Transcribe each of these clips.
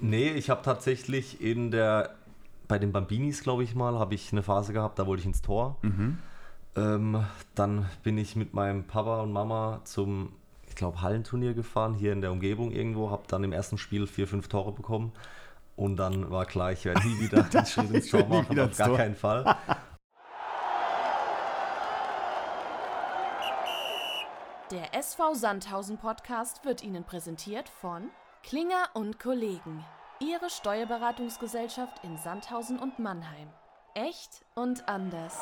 Nee, ich habe tatsächlich in der, bei den Bambinis, glaube ich mal, habe ich eine Phase gehabt, da wollte ich ins Tor. Mhm. Ähm, dann bin ich mit meinem Papa und Mama zum, ich glaube, Hallenturnier gefahren, hier in der Umgebung irgendwo, habe dann im ersten Spiel vier, fünf Tore bekommen. Und dann war klar, ich werde nie wieder den Schritt ins Tor machen, wieder auf gar Tor. keinen Fall. Der SV Sandhausen Podcast wird Ihnen präsentiert von Klinger und Kollegen. Ihre Steuerberatungsgesellschaft in Sandhausen und Mannheim. Echt und anders.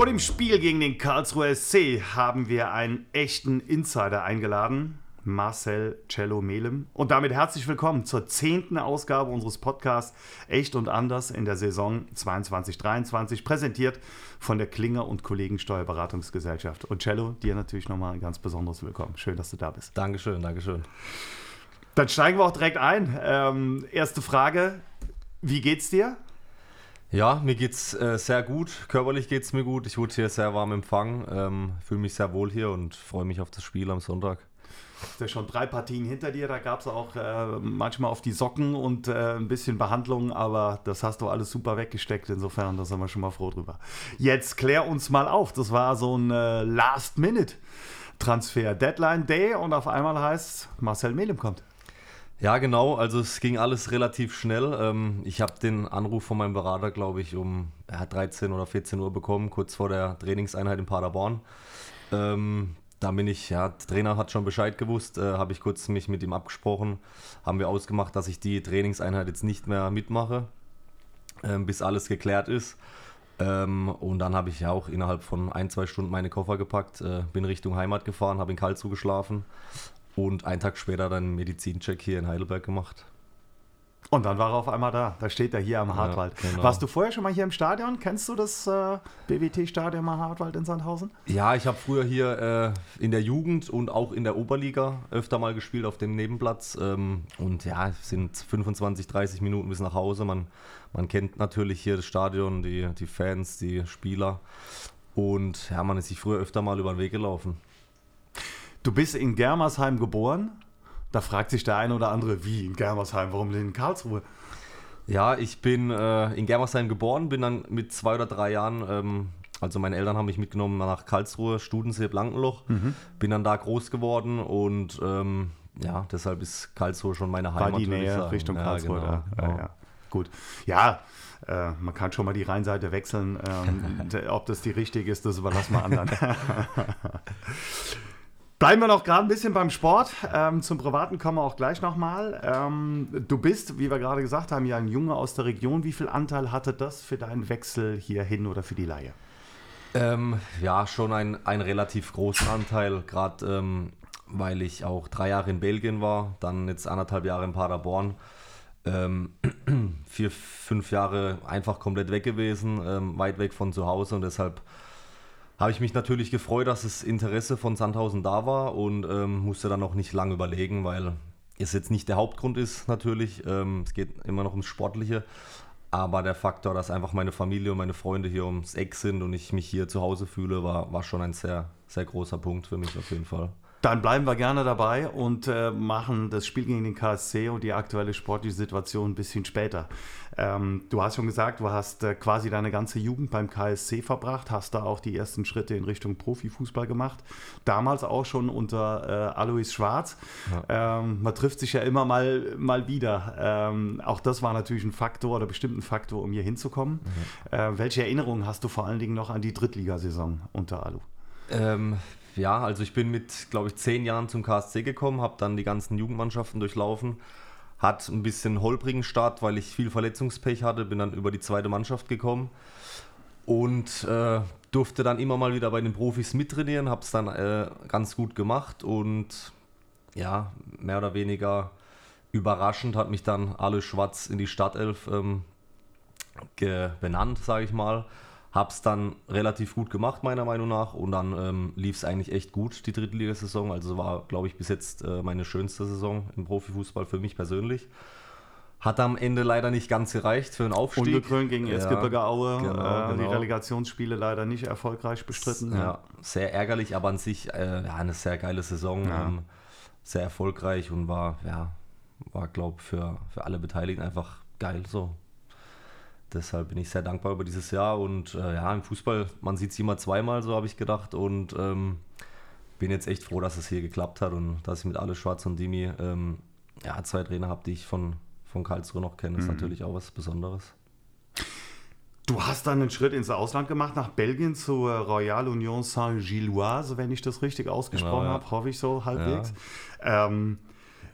Vor dem Spiel gegen den Karlsruher SC haben wir einen echten Insider eingeladen, Marcel Cello Melem. Und damit herzlich willkommen zur zehnten Ausgabe unseres Podcasts Echt und Anders in der Saison 22-23, präsentiert von der Klinger und Kollegen Steuerberatungsgesellschaft. Und Cello, dir natürlich nochmal ein ganz besonderes Willkommen. Schön, dass du da bist. Dankeschön, Dankeschön. Dann steigen wir auch direkt ein. Ähm, erste Frage: Wie geht's dir? Ja, mir geht's äh, sehr gut. Körperlich geht's mir gut. Ich wurde hier sehr warm empfangen, ähm, fühle mich sehr wohl hier und freue mich auf das Spiel am Sonntag. Du hast schon drei Partien hinter dir, da gab es auch äh, manchmal auf die Socken und äh, ein bisschen Behandlung, aber das hast du alles super weggesteckt, insofern, da sind wir schon mal froh drüber. Jetzt klär uns mal auf, das war so ein äh, Last-Minute-Transfer, Deadline Day und auf einmal heißt Marcel Melem kommt. Ja, genau. Also es ging alles relativ schnell. Ähm, ich habe den Anruf von meinem Berater, glaube ich, um ja, 13 oder 14 Uhr bekommen, kurz vor der Trainingseinheit in Paderborn. Ähm, da bin ich, ja, der Trainer hat schon Bescheid gewusst, äh, habe ich kurz mich mit ihm abgesprochen, haben wir ausgemacht, dass ich die Trainingseinheit jetzt nicht mehr mitmache, ähm, bis alles geklärt ist. Und dann habe ich ja auch innerhalb von ein, zwei Stunden meine Koffer gepackt, äh, bin Richtung Heimat gefahren, habe in Karlsruhe geschlafen und einen Tag später dann einen Medizincheck hier in Heidelberg gemacht. Und dann war er auf einmal da, da steht er hier am Hartwald. genau. Warst du vorher schon mal hier im Stadion? Kennst du das äh, BWT-Stadion am Hartwald in Sandhausen? Ja, ich habe früher hier äh, in der Jugend und auch in der Oberliga öfter mal gespielt auf dem Nebenplatz. Ähm, und ja, es sind 25, 30 Minuten bis nach Hause. Man, man kennt natürlich hier das Stadion, die, die Fans, die Spieler. Und ja, man ist sich früher öfter mal über den Weg gelaufen. Du bist in Germersheim geboren. Da fragt sich der eine oder andere, wie in Germersheim, warum denn in Karlsruhe? Ja, ich bin äh, in Germersheim geboren, bin dann mit zwei oder drei Jahren, ähm, also meine Eltern haben mich mitgenommen nach Karlsruhe, Studensee, Blankenloch, bin dann da groß geworden und ähm, ja, deshalb ist Karlsruhe schon meine War Heimat. die würde ich Nähe. Richtung ja, Karlsruhe. Genau, ja, genau. ja, ja. Gut. Ja, äh, man kann schon mal die Rheinseite wechseln. Ähm, ob das die richtige ist, das überlassen wir anderen. Bleiben wir noch gerade ein bisschen beim Sport. Ähm, zum Privaten kommen wir auch gleich nochmal. Ähm, du bist, wie wir gerade gesagt haben, ja ein Junge aus der Region. Wie viel Anteil hatte das für deinen Wechsel hierhin oder für die Laie? Ähm, ja, schon ein, ein relativ großer Anteil, gerade ähm, weil ich auch drei Jahre in Belgien war, dann jetzt anderthalb Jahre in Paderborn. Ähm, vier, fünf Jahre einfach komplett weg gewesen, ähm, weit weg von zu Hause und deshalb habe ich mich natürlich gefreut, dass das Interesse von Sandhausen da war und ähm, musste dann noch nicht lange überlegen, weil es jetzt nicht der Hauptgrund ist natürlich. Ähm, es geht immer noch ums Sportliche. Aber der Faktor, dass einfach meine Familie und meine Freunde hier ums Eck sind und ich mich hier zu Hause fühle, war, war schon ein sehr, sehr großer Punkt für mich auf jeden Fall. Dann bleiben wir gerne dabei und äh, machen das Spiel gegen den KSC und die aktuelle sportliche Situation ein bisschen später. Ähm, du hast schon gesagt, du hast äh, quasi deine ganze Jugend beim KSC verbracht, hast da auch die ersten Schritte in Richtung Profifußball gemacht. Damals auch schon unter äh, Alois Schwarz. Ähm, man trifft sich ja immer mal, mal wieder. Ähm, auch das war natürlich ein Faktor oder bestimmt ein Faktor, um hier hinzukommen. Äh, welche Erinnerungen hast du vor allen Dingen noch an die Drittligasaison unter Alu? Ja, also ich bin mit, glaube ich, zehn Jahren zum KSC gekommen, habe dann die ganzen Jugendmannschaften durchlaufen. Hat ein bisschen holprigen Start, weil ich viel Verletzungspech hatte, bin dann über die zweite Mannschaft gekommen und äh, durfte dann immer mal wieder bei den Profis mittrainieren, habe es dann äh, ganz gut gemacht und ja, mehr oder weniger überraschend hat mich dann Alois Schwarz in die Startelf ähm, benannt, sage ich mal. Habe es dann relativ gut gemacht, meiner Meinung nach. Und dann ähm, lief es eigentlich echt gut, die Drittligasaison. Also war, glaube ich, bis jetzt äh, meine schönste Saison im Profifußball für mich persönlich. Hat am Ende leider nicht ganz gereicht für einen Aufstieg. Ungekrönt gegen Ja, Erzgebirge Aue. genau, äh, Die genau. Relegationsspiele leider nicht erfolgreich bestritten. Ja, sehr ärgerlich, aber an sich äh, ja, eine sehr geile Saison. Ja. Ähm, sehr erfolgreich und war, ja, war, glaube für, für alle Beteiligten einfach geil so. Deshalb bin ich sehr dankbar über dieses Jahr und äh, ja, im Fußball, man sieht es immer zweimal, so habe ich gedacht und ähm, bin jetzt echt froh, dass es hier geklappt hat und dass ich mit alle Schwarz und Dimi ähm, ja, zwei Trainer habe, die ich von, von Karlsruhe noch kenne. Ist natürlich auch was Besonderes. Du hast dann einen Schritt ins Ausland gemacht, nach Belgien zur Royal Union Saint-Gilloise, wenn ich das richtig ausgesprochen Genau, ja. habe, hoffe ich so halbwegs. Ähm,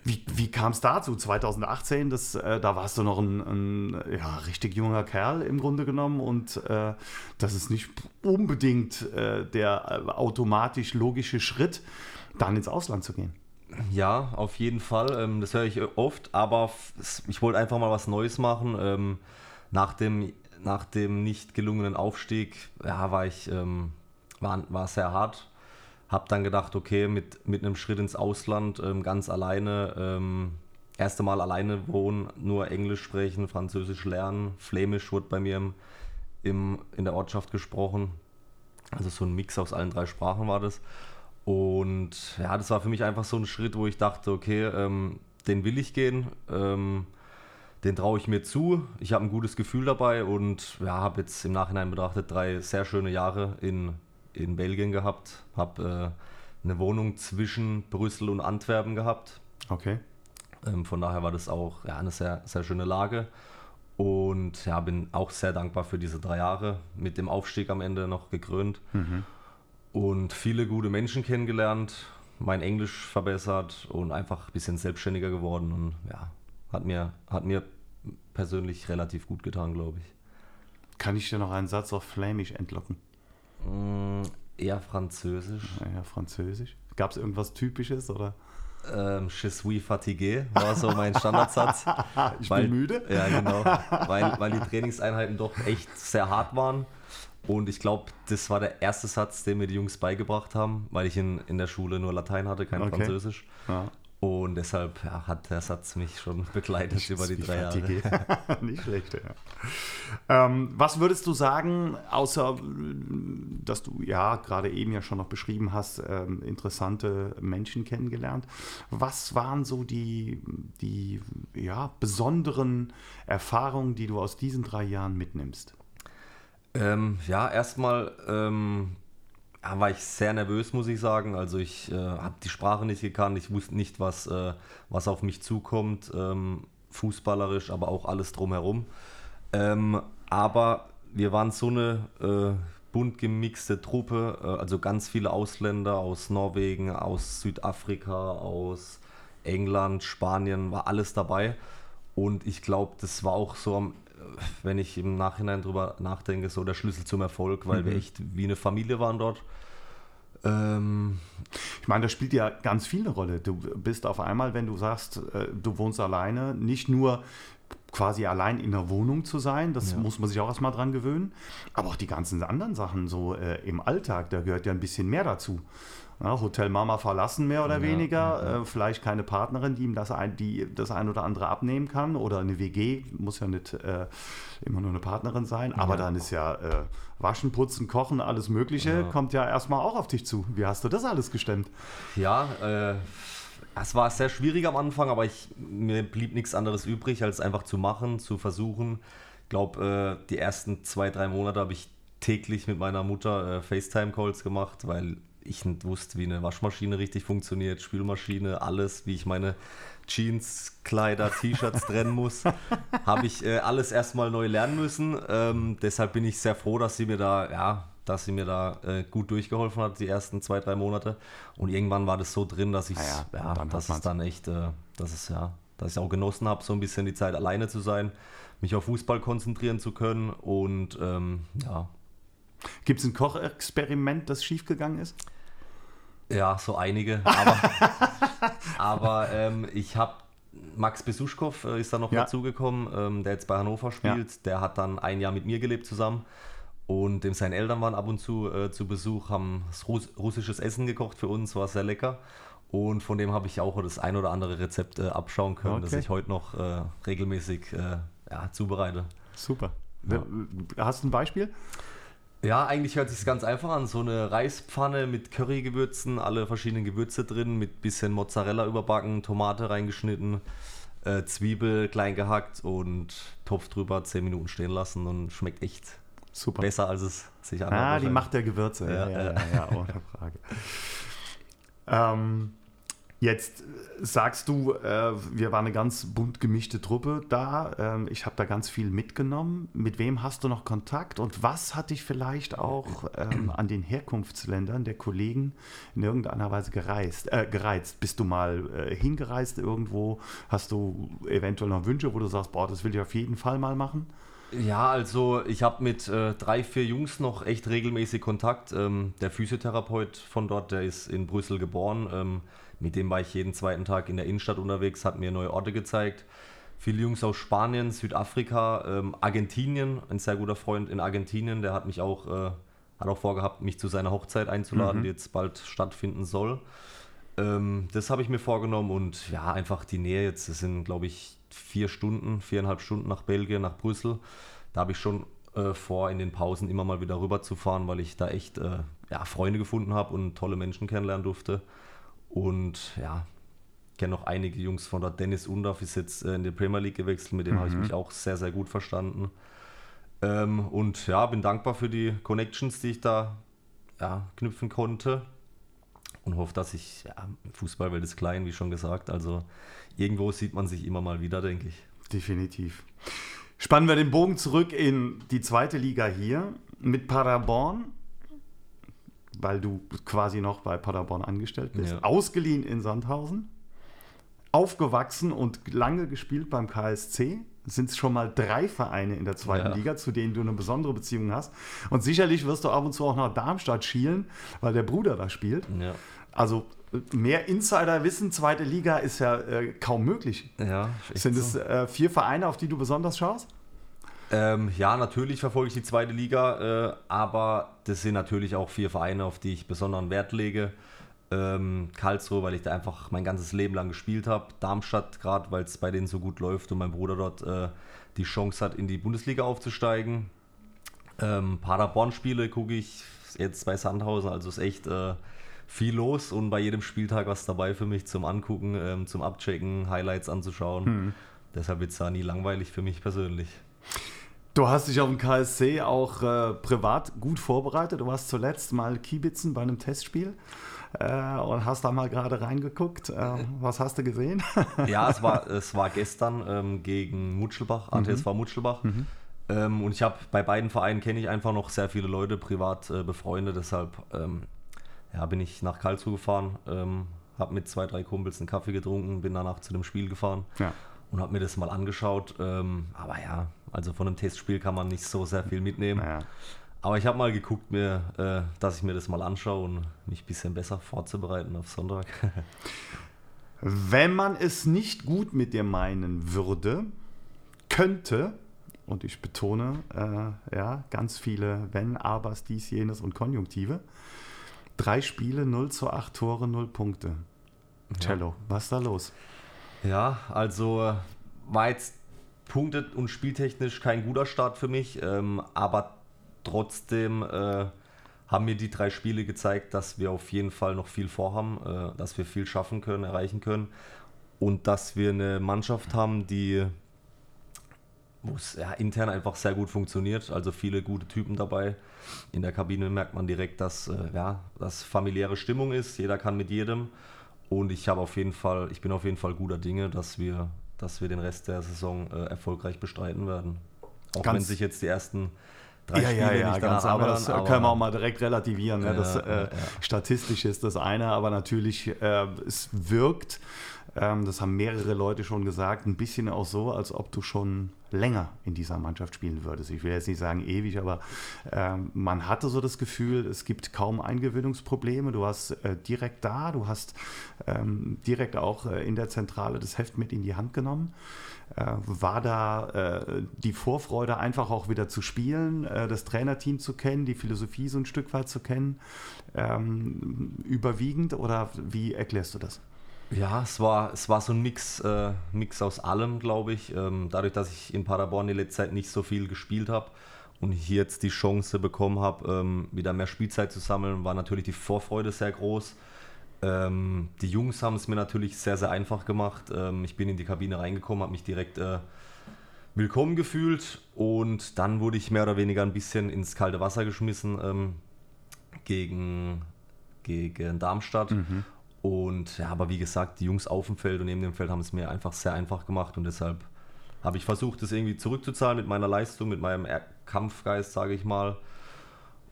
wie wie kam es dazu? 2018, das, äh, da warst du noch ein, ein ja, richtig junger Kerl im Grunde genommen und äh, das ist nicht unbedingt äh, der äh, automatisch logische Schritt, dann ins Ausland zu gehen. Ja, auf jeden Fall. Ähm, das höre ich oft, aber ich wollte einfach mal was Neues machen. Ähm, nach, dem, nach dem nicht gelungenen Aufstieg ja, war ich ähm, war, war sehr hart. Hab dann gedacht, okay, mit, mit einem Schritt ins Ausland, ähm, ganz alleine, ähm, erste Mal alleine wohnen, nur Englisch sprechen, Französisch lernen, Flämisch wurde bei mir im, im, in der Ortschaft gesprochen. Also so ein Mix aus allen drei Sprachen war das. Und ja, das war für mich einfach so ein Schritt, wo ich dachte, okay, ähm, den will ich gehen, ähm, den traue ich mir zu. Ich habe ein gutes Gefühl dabei und ja, habe jetzt im Nachhinein betrachtet drei sehr schöne Jahre in, in Belgien gehabt. Habe äh, eine Wohnung zwischen Brüssel und Antwerpen gehabt. Okay. Ähm, von daher war das auch ja, eine sehr, sehr schöne Lage. Und ja, bin auch sehr dankbar für diese drei Jahre. Mit dem Aufstieg am Ende noch gekrönt. Und viele gute Menschen kennengelernt, mein Englisch verbessert und einfach ein bisschen selbstständiger geworden. Und ja, hat mir, hat mir persönlich relativ gut getan, glaube ich. Kann ich dir noch einen Satz auf Flämisch entlocken? Mm, eher Französisch. Ja, Französisch. Gab es irgendwas Typisches oder? Ähm, Je suis fatigué war so mein Standardsatz. Ich Weil- bin müde. Ja, genau. weil, weil die Trainingseinheiten doch echt sehr hart waren. Und ich glaube, das war der erste Satz, den mir die Jungs beigebracht haben, weil ich in, in der Schule nur Latein hatte, kein Okay. Französisch. Ja. Und deshalb ja, hat der Satz mich schon begleitet über die drei Jahre. Nicht schlecht, ja. Ähm, was würdest du sagen, außer dass du ja gerade eben ja schon noch beschrieben hast, ähm, interessante Menschen kennengelernt. Was waren so die, die ja, besonderen Erfahrungen, die du aus diesen drei Jahren mitnimmst? Ähm, ja, erstmal ähm, ja, war ich sehr nervös, muss ich sagen. Also ich äh, habe die Sprache nicht gekannt, ich wusste nicht, was, äh, was auf mich zukommt, ähm, fußballerisch, aber auch alles drumherum. Ähm, aber wir waren so eine äh, bunt gemixte Truppe, äh, also ganz viele Ausländer aus Norwegen, aus Südafrika, aus England, Spanien, war alles dabei. Und ich glaube, das war auch so am wenn ich im Nachhinein drüber nachdenke, so der Schlüssel zum Erfolg, weil wir echt wie eine Familie waren dort. Ähm, Ich meine, das spielt ja ganz viel eine Rolle. Du bist auf einmal, wenn du sagst, äh, du wohnst alleine, nicht nur quasi allein in der Wohnung zu sein, das Ja. muss man sich auch erstmal dran gewöhnen, aber auch die ganzen anderen Sachen so äh, im Alltag, da gehört ja ein bisschen mehr dazu. Ja, Hotel Mama verlassen mehr oder Ja, weniger. Äh, vielleicht keine Partnerin, die ihm das ein, die das ein oder andere abnehmen kann oder eine WG, muss ja nicht äh, immer nur eine Partnerin sein, aber dann ist ja äh, Waschen, Putzen, Kochen, alles Mögliche, kommt ja erstmal auch auf dich zu. Wie hast du das alles gestemmt? ja, äh, es war sehr schwierig am Anfang, aber ich, mir blieb nichts anderes übrig, als einfach zu machen, zu versuchen. Ich glaube, äh, die ersten zwei, drei Monate habe ich täglich mit meiner Mutter äh, FaceTime-Calls gemacht, weil ich nicht wusste, wie eine Waschmaschine richtig funktioniert, Spülmaschine, alles, wie ich meine Jeans, Kleider, T-Shirts trennen muss, habe ich äh, alles erstmal neu lernen müssen. Ähm, deshalb bin ich sehr froh, dass sie mir da, ja, dass sie mir da äh, gut durchgeholfen hat, die ersten zwei, drei Monate. Und irgendwann war das so drin, dass ich, Ah ja, ja, es man's. dann echt, äh, dass es ja, dass ich auch genossen habe, so ein bisschen die Zeit alleine zu sein, mich auf Fußball konzentrieren zu können und ähm, ja, Gibt es ein Kochexperiment, das schiefgegangen ist? Ja, so einige. Aber, aber ähm, ich habe Max Besuschkow äh, ist da noch Ja. dazugekommen, ähm, der jetzt bei Hannover spielt. Der hat dann ein Jahr mit mir gelebt zusammen. Und dem seine Eltern waren ab und zu äh, zu Besuch, haben Russ russisches Essen gekocht für uns, war sehr lecker. Und von dem habe ich auch das ein oder andere Rezept äh, abschauen können, okay. das ich heute noch äh, regelmäßig äh, ja, zubereite. Super. Ja. Hast du ein Beispiel? Ja, eigentlich hört sich ganz einfach an. So eine Reispfanne mit Currygewürzen, alle verschiedenen Gewürze drin, mit bisschen Mozzarella überbacken, Tomate reingeschnitten, äh, Zwiebel klein gehackt und Topf drüber 10 Minuten stehen lassen und schmeckt echt Super. besser, als es sich anhört. Ah, die Macht der Gewürze. Ja, ja, ja, ja, ja ohne Frage. ähm, Jetzt sagst du, äh, wir waren eine ganz bunt gemischte Truppe da. Ähm, ich habe da ganz viel mitgenommen. Mit wem hast du noch Kontakt und was hat dich vielleicht auch ähm, an den Herkunftsländern der Kollegen in irgendeiner Weise gereist, äh, gereizt? Bist du mal äh, hingereist irgendwo? Hast du eventuell noch Wünsche, wo du sagst, boah, das will ich auf jeden Fall mal machen? Ja, also ich habe mit äh, drei, vier Jungs noch echt regelmäßig Kontakt. Ähm, der Physiotherapeut von dort, der ist in Brüssel geboren. Mit dem war ich jeden zweiten Tag in der Innenstadt unterwegs, hat mir neue Orte gezeigt. Viele Jungs aus Spanien, Südafrika, ähm, Argentinien, ein sehr guter Freund in Argentinien, der hat mich auch, äh, hat auch vorgehabt, mich zu seiner Hochzeit einzuladen, mhm. die jetzt bald stattfinden soll. Ähm, das habe ich mir vorgenommen und ja, einfach die Nähe jetzt, das sind glaube ich vier Stunden, viereinhalb Stunden nach Belgien, nach Brüssel. Da habe ich schon äh, vor, in den Pausen immer mal wieder rüber zu fahren, weil ich da echt äh, ja, Freunde gefunden habe und tolle Menschen kennenlernen durfte. Und ja, kenne noch einige Jungs von dort. Dennis Undorf ist jetzt äh, in die Premier League gewechselt, mit dem mhm. habe ich mich auch sehr, sehr gut verstanden. Ähm, und ja, bin dankbar für die Connections, die ich da ja, knüpfen konnte. Und hoffe, dass ich, ja, Fußballwelt ist klein, wie schon gesagt. Also irgendwo sieht man sich immer mal wieder, denke ich. Definitiv. Spannen wir den Bogen zurück in die zweite Liga hier mit Paderborn weil du quasi noch bei Paderborn angestellt bist, ja. ausgeliehen in Sandhausen, aufgewachsen und lange gespielt beim KSC. Sind es schon mal drei Vereine in der zweiten ja. Liga, zu denen du eine besondere Beziehung hast. Und sicherlich wirst du ab und zu auch nach Darmstadt schielen, weil der Bruder da spielt. Ja. Also mehr Insiderwissen, zweite Liga ist ja äh, kaum möglich. Ja, Sind es äh, vier Vereine, auf die du besonders schaust? Ähm, ja, natürlich verfolge ich die zweite Liga, äh, aber das sind natürlich auch vier Vereine, auf die ich besonderen Wert lege. Ähm, Karlsruhe, weil ich da einfach mein ganzes Leben lang gespielt habe. Darmstadt gerade, weil es bei denen so gut läuft und mein Bruder dort äh, die Chance hat, in die Bundesliga aufzusteigen. Ähm, Paderborn-Spiele gucke ich jetzt bei Sandhausen, also ist echt äh, viel los und bei jedem Spieltag was dabei für mich zum Angucken, ähm, zum Abchecken, Highlights anzuschauen. Hm. Deshalb wird es da nie langweilig für mich persönlich. Du hast dich auf dem KSC auch äh, privat gut vorbereitet. Du warst zuletzt mal Kiebitzen bei einem Testspiel äh, und hast da mal gerade reingeguckt. Äh, was hast du gesehen? ja, es war, es war gestern ähm, gegen Mutschelbach, ATSV mhm. Mutschelbach. Mhm. Ähm, und ich habe bei beiden Vereinen kenne ich einfach noch sehr viele Leute privat äh, befreundet. Deshalb ähm, ja, bin ich nach Karlsruhe gefahren, ähm, habe mit zwei, drei Kumpels einen Kaffee getrunken, bin danach zu dem Spiel gefahren. Ja und habe mir das mal angeschaut. Ähm, aber ja, also von einem Testspiel kann man nicht so sehr viel mitnehmen. Naja. Aber ich habe mal geguckt, mir, äh, dass ich mir das mal anschaue und mich ein bisschen besser vorzubereiten auf Sonntag. Wenn man es nicht gut mit dir meinen würde, könnte, und ich betone, äh, ja, ganz viele Wenn, Abers, dies, jenes und Konjunktive, drei Spiele, 0 zu 8 Tore, 0 Punkte. Cello, ja. was ist da los? Ja, also äh, war jetzt punktet und spieltechnisch kein guter Start für mich, ähm, aber trotzdem äh, haben mir die drei Spiele gezeigt, dass wir auf jeden Fall noch viel vorhaben, äh, dass wir viel schaffen können, erreichen können und dass wir eine Mannschaft haben, die ja, intern einfach sehr gut funktioniert, also viele gute Typen dabei. In der Kabine merkt man direkt, dass äh, ja, dass familiäre Stimmung ist, jeder kann mit jedem. Und ich habe auf jeden Fall, ich bin auf jeden Fall guter Dinge, dass wir, dass wir den Rest der Saison äh, erfolgreich bestreiten werden. Auch ganz wenn sich jetzt die ersten drei ja, Spiele ja, ja, nicht ganz, aber das aber können wir auch mal direkt relativieren. Ne? Das, äh, ja, Statistisch ist das eine, aber natürlich, äh, es wirkt ähm, das haben mehrere Leute schon gesagt, ein bisschen auch so, als ob du schon länger in dieser Mannschaft spielen würdest. Ich will jetzt nicht sagen ewig, aber äh, man hatte so das Gefühl, es gibt kaum Eingewöhnungsprobleme. Du warst äh, direkt da, du hast ähm, direkt auch äh, in der Zentrale das Heft mit in die Hand genommen. Äh, war da äh, die Vorfreude, einfach auch wieder zu spielen, äh, das Trainerteam zu kennen, die Philosophie so ein Stück weit zu kennen, ähm, überwiegend oder wie erklärst du das? Ja, es war, es war so ein Mix, äh, Mix aus allem, glaube ich. Ähm, dadurch, dass ich in Paderborn die letzte Zeit nicht so viel gespielt habe und hier jetzt die Chance bekommen habe, ähm, wieder mehr Spielzeit zu sammeln, war natürlich die Vorfreude sehr groß. Ähm, die Jungs haben es mir natürlich sehr, sehr einfach gemacht. Ähm, ich bin in die Kabine reingekommen, habe mich direkt äh, willkommen gefühlt und dann wurde ich mehr oder weniger ein bisschen ins kalte Wasser geschmissen ähm, gegen, gegen Darmstadt. Mhm. Und ja, aber wie gesagt, die Jungs auf dem Feld und neben dem Feld haben es mir einfach sehr einfach gemacht und deshalb habe ich versucht, das irgendwie zurückzuzahlen mit meiner Leistung, mit meinem Kampfgeist, sage ich mal.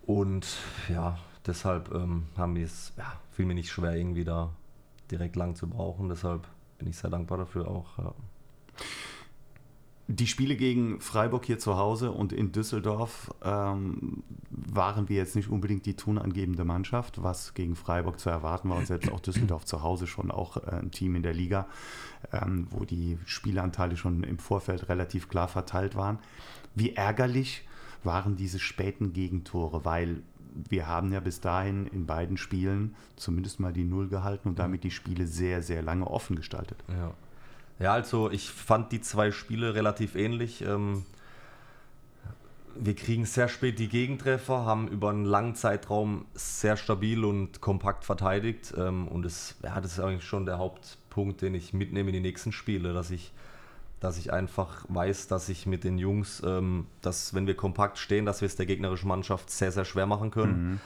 Und ja, deshalb ähm, haben wir es, ja, fiel mir nicht schwer, irgendwie da direkt lang zu brauchen. Deshalb bin ich sehr dankbar dafür auch. Ja. Die Spiele gegen Freiburg hier zu Hause und in Düsseldorf ähm, waren wir jetzt nicht unbedingt die tonangebende Mannschaft, was gegen Freiburg zu erwarten war und selbst auch Düsseldorf zu Hause schon auch äh, ein Team in der Liga, ähm, wo die Spielanteile schon im Vorfeld relativ klar verteilt waren. Wie ärgerlich waren diese späten Gegentore, weil wir haben ja bis dahin in beiden Spielen zumindest mal die Null gehalten und damit die Spiele sehr, sehr lange offen gestaltet. Ja. Ja, also ich fand die zwei Spiele relativ ähnlich. Ähm, wir kriegen sehr spät die Gegentreffer, haben über einen langen Zeitraum sehr stabil und kompakt verteidigt. Ähm, und das, ja, das ist eigentlich schon der Hauptpunkt, den ich mitnehme in die nächsten Spiele, dass ich, dass ich einfach weiß, dass ich mit den Jungs, ähm, dass wenn wir kompakt stehen, dass wir es der gegnerischen Mannschaft sehr, sehr schwer machen können. Mhm.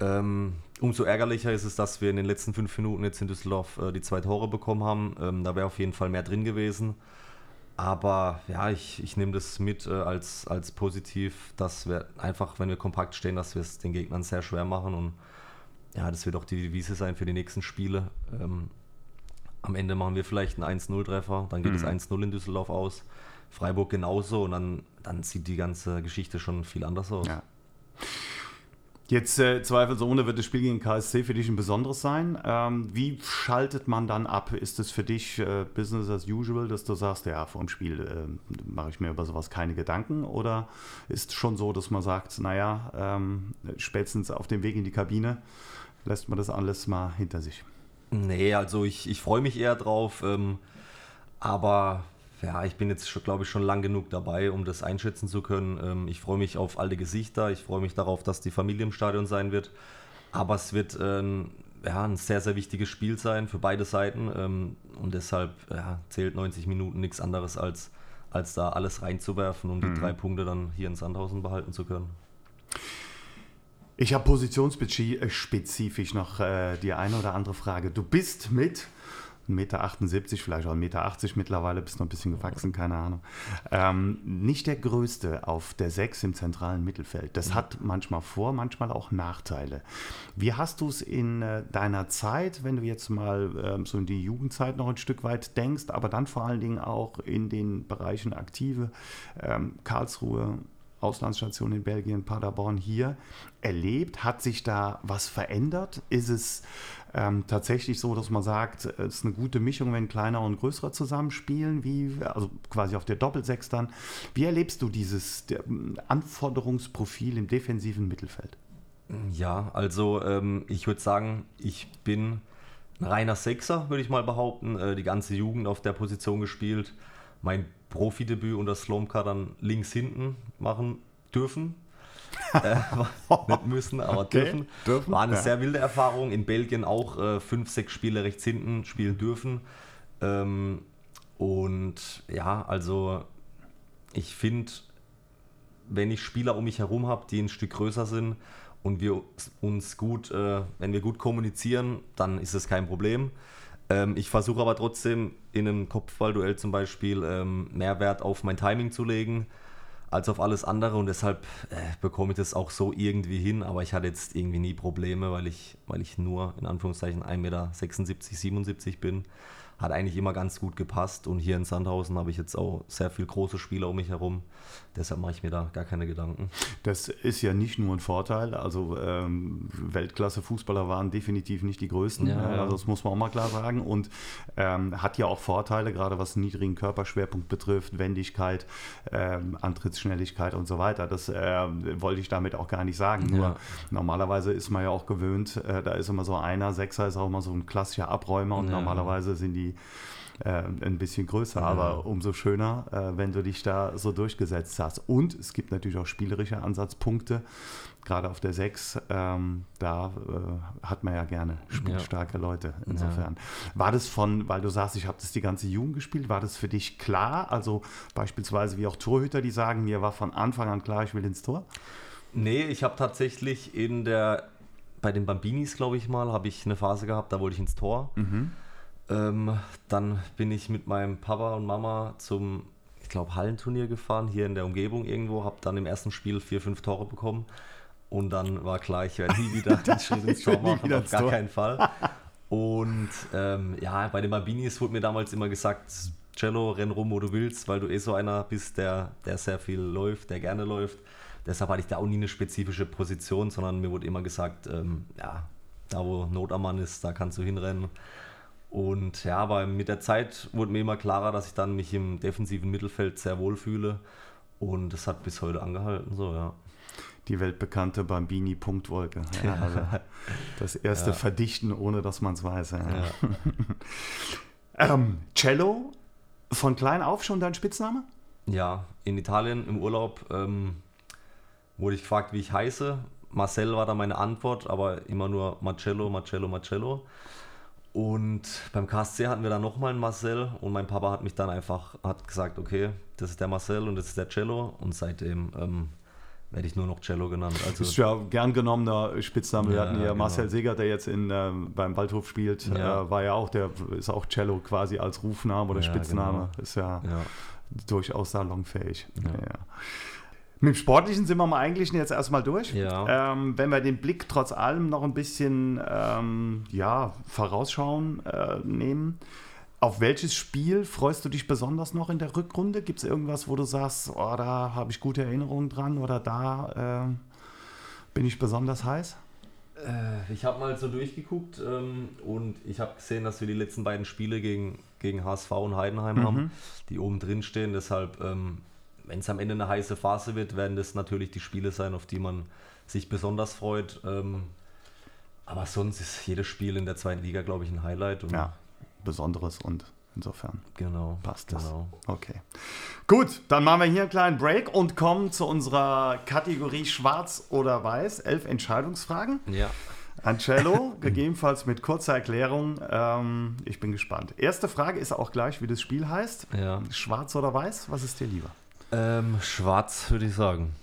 Ähm, umso ärgerlicher ist es, dass wir in den letzten fünf Minuten jetzt in Düsseldorf äh, die zwei Tore bekommen haben. Ähm, da wäre auf jeden Fall mehr drin gewesen. Aber ja, ich, ich nehme das mit äh, als, als positiv, dass wir einfach, wenn wir kompakt stehen, dass wir es den Gegnern sehr schwer machen. Und ja, das wird auch die Devise sein für die nächsten Spiele. Ähm, am Ende machen wir vielleicht einen 1-0-Treffer, dann geht mhm. es 1-0 in Düsseldorf aus. Freiburg genauso und dann, dann sieht die ganze Geschichte schon viel anders aus. Ja. Jetzt äh, zweifelsohne wird das Spiel gegen KSC für dich ein besonderes sein. Ähm, wie schaltet man dann ab? Ist es für dich äh, Business as usual, dass du sagst, ja, vor dem Spiel äh, mache ich mir über sowas keine Gedanken? Oder ist schon so, dass man sagt, naja, ähm, spätestens auf dem Weg in die Kabine lässt man das alles mal hinter sich? Nee, also ich, ich freue mich eher drauf. Ähm, aber ja, ich bin jetzt, glaube ich, schon lang genug dabei, um das einschätzen zu können. Ähm, ich freue mich auf alle Gesichter. Ich freue mich darauf, dass die Familie im Stadion sein wird. Aber es wird ähm, ja, ein sehr, sehr wichtiges Spiel sein für beide Seiten. Ähm, und deshalb ja, zählt 90 Minuten nichts anderes, als, als da alles reinzuwerfen, um die mhm. drei Punkte dann hier in Sandhausen behalten zu können. Ich habe positionsspezifisch noch äh, die eine oder andere Frage. Du bist mit 1,78 Meter, vielleicht auch 1,80 Meter mittlerweile, bist noch ein bisschen gewachsen, keine Ahnung. Ähm, nicht der größte auf der 6 im zentralen Mittelfeld. Das hat manchmal Vor-, manchmal auch Nachteile. Wie hast du es in äh, deiner Zeit, wenn du jetzt mal ähm, so in die Jugendzeit noch ein Stück weit denkst, aber dann vor allen Dingen auch in den Bereichen Aktive, ähm, Karlsruhe, Auslandsstation in Belgien, Paderborn hier erlebt? Hat sich da was verändert? Ist es ähm, tatsächlich so, dass man sagt, es ist eine gute Mischung, wenn kleiner und größere zusammenspielen, wie, also quasi auf der Doppelsechs dann. Wie erlebst du dieses Anforderungsprofil im defensiven Mittelfeld? Ja, also ähm, ich würde sagen, ich bin ein reiner Sechser, würde ich mal behaupten. Äh, die ganze Jugend auf der Position gespielt. Mein Profidebüt unter Slomka dann links hinten machen dürfen äh, nicht müssen, aber okay. dürfen. dürfen. War eine ja. sehr wilde Erfahrung. In Belgien auch äh, fünf, sechs Spiele rechts hinten spielen dürfen. Ähm, und ja, also ich finde, wenn ich Spieler um mich herum habe, die ein Stück größer sind und wir uns gut, äh, wenn wir gut kommunizieren, dann ist es kein Problem. Ähm, ich versuche aber trotzdem in einem Kopfballduell zum Beispiel ähm, mehr Wert auf mein Timing zu legen als auf alles andere und deshalb äh, bekomme ich das auch so irgendwie hin, aber ich hatte jetzt irgendwie nie Probleme, weil ich, weil ich nur in Anführungszeichen 1,76 Meter, 77 bin. Hat eigentlich immer ganz gut gepasst. Und hier in Sandhausen habe ich jetzt auch sehr viele große Spieler um mich herum. Deshalb mache ich mir da gar keine Gedanken. Das ist ja nicht nur ein Vorteil. Also ähm, Weltklasse-Fußballer waren definitiv nicht die größten. Ja, ja. Also das muss man auch mal klar sagen. Und ähm, hat ja auch Vorteile, gerade was niedrigen Körperschwerpunkt betrifft, Wendigkeit, ähm, Antrittsschnelligkeit und so weiter. Das äh, wollte ich damit auch gar nicht sagen. Nur Ja. normalerweise ist man ja auch gewöhnt, äh, da ist immer so einer, Sechser ist auch immer so ein klassischer Abräumer und normalerweise sind die äh, ein bisschen größer, Ja. aber umso schöner, äh, wenn du dich da so durchgesetzt hast. Und es gibt natürlich auch spielerische Ansatzpunkte, gerade auf der 6, ähm, da äh, hat man ja gerne spielstarke Leute. Insofern. War das von, weil du sagst, ich habe das die ganze Jugend gespielt, war das für dich klar? Also beispielsweise wie auch Torhüter, die sagen, mir war von Anfang an klar, ich will ins Tor? Nee, ich habe tatsächlich in der, bei den Bambinis, glaube ich mal, habe ich eine Phase gehabt, da wollte ich ins Tor. Ähm, dann bin ich mit meinem Papa und Mama zum, ich glaube, Hallenturnier gefahren, hier in der Umgebung irgendwo, habe dann im ersten Spiel vier, fünf Tore bekommen. Und dann war klar, ich werde nie wieder den Schritt ins Tor machen, auf gar Tor. keinen Fall. Und ähm, ja, bei den Bambinis wurde mir damals immer gesagt, Cello, renn rum, wo du willst, weil du eh so einer bist, der, der sehr viel läuft, der gerne läuft. Deshalb hatte ich da auch nie eine spezifische Position, sondern mir wurde immer gesagt, ähm, ja, da wo Not am Mann ist, da kannst du hinrennen. Und ja, aber mit der Zeit wurde mir immer klarer, dass ich dann mich im defensiven Mittelfeld sehr wohl fühle. Und das hat bis heute angehalten, so, ja. Die weltbekannte Bambini-Punktwolke. Ja, also das erste Verdichten, ohne dass man es weiß. Ja. Ähm, Cello, von klein auf schon dein Spitzname? Ja, in Italien im Urlaub ähm, wurde ich gefragt, wie ich heiße. Marcel war da meine Antwort, aber immer nur Marcello, Marcello, Marcello. Und beim KSC hatten wir dann nochmal einen Marcel und mein Papa hat mich dann einfach hat gesagt, okay, das ist der Marcel und das ist der Cello und seitdem ähm, werde ich nur noch Cello genannt. Das Also ist ja gern genommener Spitzname. Wir Ja, hatten ja genau. Marcel Segert, der jetzt in, ähm, beim Waldhof spielt, Ja. äh, war ja auch, der ist auch Cello quasi als Rufname oder Ja, Spitzname. genau. Ist ja, ja, durchaus salonfähig. Ja. Mit dem Sportlichen sind wir mal eigentlich jetzt erstmal durch. Ja. Ähm, wenn wir den Blick trotz allem noch ein bisschen ähm, ja, vorausschauen äh, nehmen, auf welches Spiel freust du dich besonders noch in der Rückrunde? Gibt es irgendwas, wo du sagst, oh, da habe ich gute Erinnerungen dran oder da ähm, bin ich besonders heiß? Äh, Ich habe mal so durchgeguckt ähm, und ich habe gesehen, dass wir die letzten beiden Spiele gegen, gegen HSV und Heidenheim haben, die oben drin stehen. Deshalb, ähm, wenn es am Ende eine heiße Phase wird, werden das natürlich die Spiele sein, auf die man sich besonders freut. Ähm, aber sonst ist jedes Spiel in der zweiten Liga, glaube ich, ein Highlight. Und Ja, Besonderes und insofern. Genau. Passt das. Genau. Okay. Gut, dann machen wir hier einen kleinen Break und kommen zu unserer Kategorie Schwarz oder Weiß. Elf Entscheidungsfragen. Ja. Ancello, gegebenenfalls mit kurzer Erklärung. Ähm, ich bin gespannt. Erste Frage ist auch gleich, wie das Spiel heißt. ja. Schwarz oder Weiß? Was ist dir lieber? Ähm, schwarz, würde ich sagen.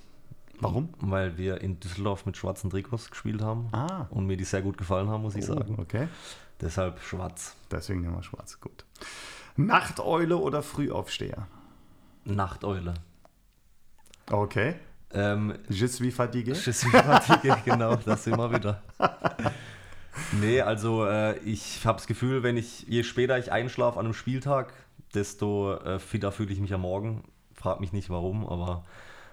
Warum? Weil wir in Düsseldorf mit schwarzen Trikots gespielt haben Ah. und mir die sehr gut gefallen haben, muss ich sagen. Oh, okay. Deshalb schwarz. Deswegen nehmen wir Schwarz. Gut. Nachteule oder Frühaufsteher? Nachteule. Okay. Ähm, Je suis fatigué. Je suis fatigué, genau, das immer wieder. Nee, also äh, ich habe das Gefühl, wenn ich, je später ich einschlafe an einem Spieltag, desto äh, fitter fühle ich mich am Morgen. Frag mich nicht warum, aber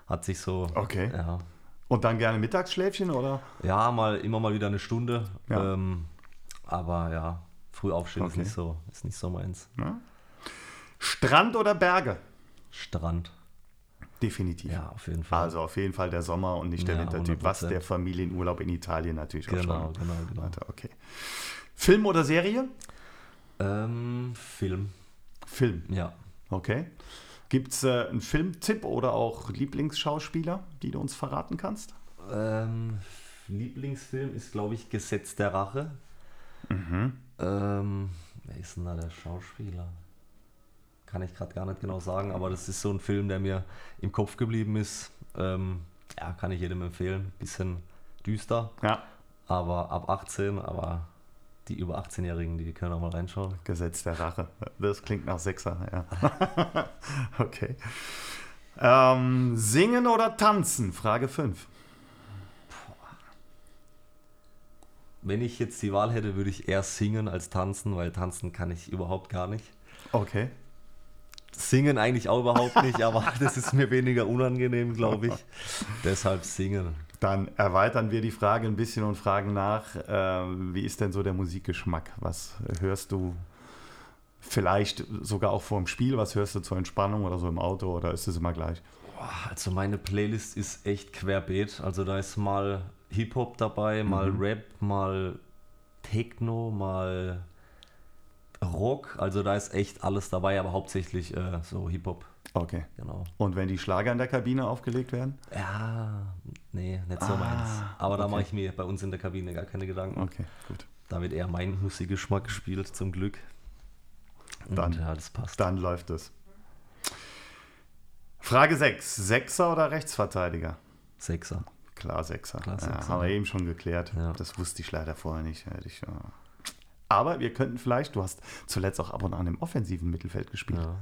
hat sich so. Okay. Ja, Und dann gerne Mittagsschläfchen oder? ja mal immer mal wieder eine Stunde. Ja. Ähm, aber ja, früh aufstehen Okay. ist nicht so, ist nicht so meins. Strand oder Berge? Strand. Definitiv. Ja, auf jeden Fall. Also auf jeden Fall der Sommer und nicht der Ja, Wintertyp, was 100%. der Familienurlaub in Italien natürlich auch genau, schon. genau, genau. Warte, okay. Film oder Serie? Ähm, Film. Film, Ja. okay. Gibt es äh, einen Filmtipp oder auch Lieblingsschauspieler, die du uns verraten kannst? Ähm, Lieblingsfilm ist, glaube ich, Gesetz der Rache. Mhm. Ähm, wer ist denn da der Schauspieler? Kann ich gerade gar nicht genau sagen, aber das ist so ein Film, der mir im Kopf geblieben ist. Ähm, ja, kann ich jedem empfehlen. Bisschen düster, Ja, aber ab 18, aber die über 18-Jährigen, die können auch mal reinschauen. Gesetz der Rache. Das klingt nach Sechser, ja. okay. Ähm, singen oder tanzen? Frage 5. wenn ich jetzt die Wahl hätte, würde ich eher singen als tanzen, weil tanzen kann ich überhaupt gar nicht. Okay. Singen eigentlich auch überhaupt nicht, aber das ist mir weniger unangenehm, glaube ich. Deshalb singen. Dann erweitern wir die Frage ein bisschen und fragen nach, äh, wie ist denn so der Musikgeschmack? Was hörst du vielleicht sogar auch vor dem Spiel? Was hörst du zur Entspannung oder so im Auto oder ist es immer gleich? Also meine Playlist ist echt querbeet. Also da ist mal Hip-Hop dabei, mal Mhm. Rap, mal Techno, mal Rock. Also da ist echt alles dabei, aber hauptsächlich äh, so Hip-Hop. Okay. Genau. Und wenn die Schlager in der Kabine aufgelegt werden? Ja, nee, nicht so Ah, meins. Aber da okay. mache ich mir bei uns in der Kabine gar keine Gedanken. Okay, gut. Da wird eher mein Musikgeschmack gespielt, zum Glück. Und Dann- ja, das passt. Dann läuft es. Frage 6. Sechser oder Rechtsverteidiger? Sechser. Klar, Sechser. Klar, ja, Sechser. haben wir eben schon geklärt. Ja. Das wusste ich leider vorher nicht. Ich, ja. Aber wir könnten vielleicht, du hast zuletzt auch ab und an im offensiven Mittelfeld gespielt. Ja.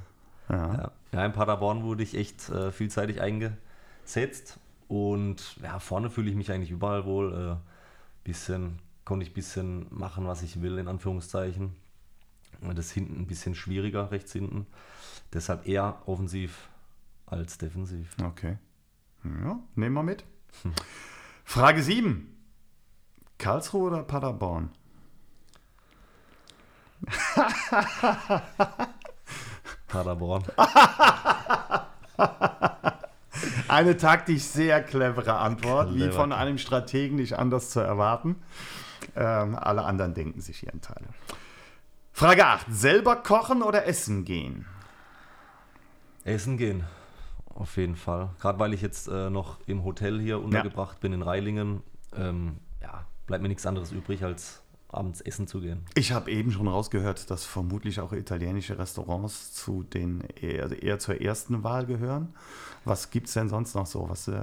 Ja. Ja. ja, in Paderborn wurde ich echt äh, vielseitig eingesetzt und ja, vorne fühle ich mich eigentlich überall wohl. Äh, bisschen, konnte ich ein bisschen machen, was ich will, in Anführungszeichen. Das hinten ein bisschen schwieriger, rechts hinten. Deshalb eher offensiv als defensiv. Okay. Ja, nehmen wir mit. Frage 7. Karlsruhe oder Paderborn? Paderborn. Eine taktisch sehr clevere Antwort, wie Clever. von einem Strategen nicht anders zu erwarten. Ähm, alle anderen denken sich ihren Teil. Frage 8. Selber kochen oder essen gehen? Essen gehen. Auf jeden Fall. Gerade weil ich jetzt äh, noch im Hotel hier untergebracht bin in Reilingen, ähm, ja, bleibt mir nichts anderes übrig, als abends essen zu gehen. Ich habe eben schon rausgehört, dass vermutlich auch italienische Restaurants zu den eher, eher zur ersten Wahl gehören. Was gibt es denn sonst noch so? Was äh,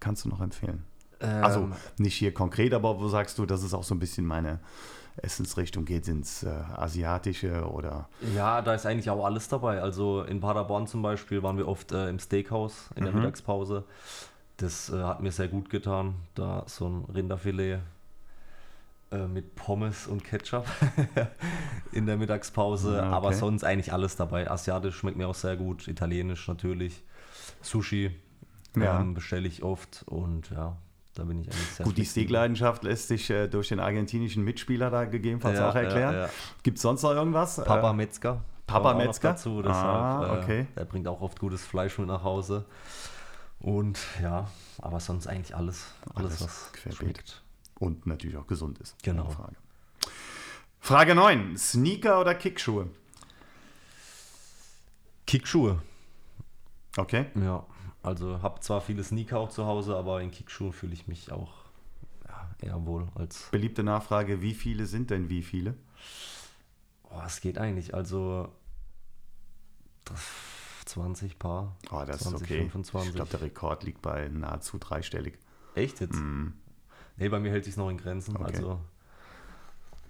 kannst du noch empfehlen? Also Ähm, nicht hier konkret, aber wo sagst du, dass es auch so ein bisschen meine Essensrichtung geht? Ins äh, Asiatische oder Ja, da ist eigentlich auch alles dabei. Also in Paderborn zum Beispiel waren wir oft äh, im Steakhouse in der Mhm. Mittagspause. Das äh, hat mir sehr gut getan. Da so ein Rinderfilet äh, mit Pommes und Ketchup in der Mittagspause. Ja, okay. Aber sonst eigentlich alles dabei. Asiatisch schmeckt mir auch sehr gut. Italienisch natürlich. Sushi Ja. ähm, bestelle ich oft. Und ja, da bin ich eigentlich sehr Gut, die. Steakleidenschaft lässt sich äh, durch den argentinischen Mitspieler da gegebenenfalls Ja, auch erklären. ja, ja. Gibt es sonst noch irgendwas? Papa Äh, Metzger. Papa auch noch Metzger? Dazu, deshalb, Ah, äh, okay. Der bringt auch oft gutes Fleisch mit nach Hause. Und ja, aber sonst eigentlich alles, alles, Alles was querbeet. schmeckt. Und natürlich auch gesund ist. Genau. Frage. Frage 9. Sneaker oder Kickschuhe? Kickschuhe. Okay. Ja, also habe zwar viele Sneaker auch zu Hause, aber in Kickschuhen fühle ich mich auch ja, eher wohl als. Beliebte Nachfrage, wie viele sind denn wie viele? Oh, es geht eigentlich. Also das- 20 Paar. Oh, das 20, ist okay. 25. Ich glaube, der Rekord liegt bei nahezu dreistellig. Echt jetzt? Nee, bei mir hält sich noch in Grenzen. Okay. Also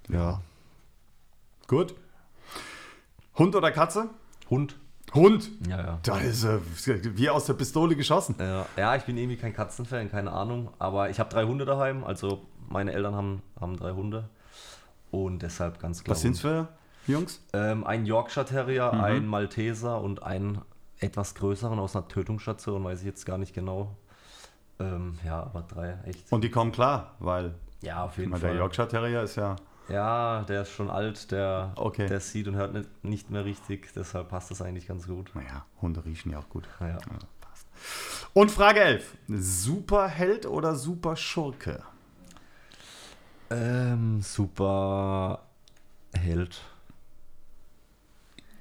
Ja. Gut. Hund oder Katze? Hund. Hund. Ja, ja. Da ist äh, wie aus der Pistole geschossen. Ja, ja, ich bin irgendwie kein Katzenfan, keine Ahnung. Aber ich habe drei Hunde daheim. Also meine Eltern haben, haben drei Hunde. Und deshalb ganz klar. Was sind's für Jungs? Ähm, ein Yorkshire Terrier, Mhm. ein Malteser und einen etwas größeren aus einer Tötungsstation, weiß ich jetzt gar nicht genau. Ähm, ja, aber drei, echt. Und die kommen klar, weil ja, auf jeden meine, Fall. der Yorkshire Terrier ist ja. Ja, der ist schon alt, der, Okay. der sieht und hört nicht, nicht mehr richtig. Deshalb passt das eigentlich ganz gut. Naja, Hunde riechen ja auch gut. Ja. passt. Und Frage 11. Superheld oder Superschurke? Ähm, super Held.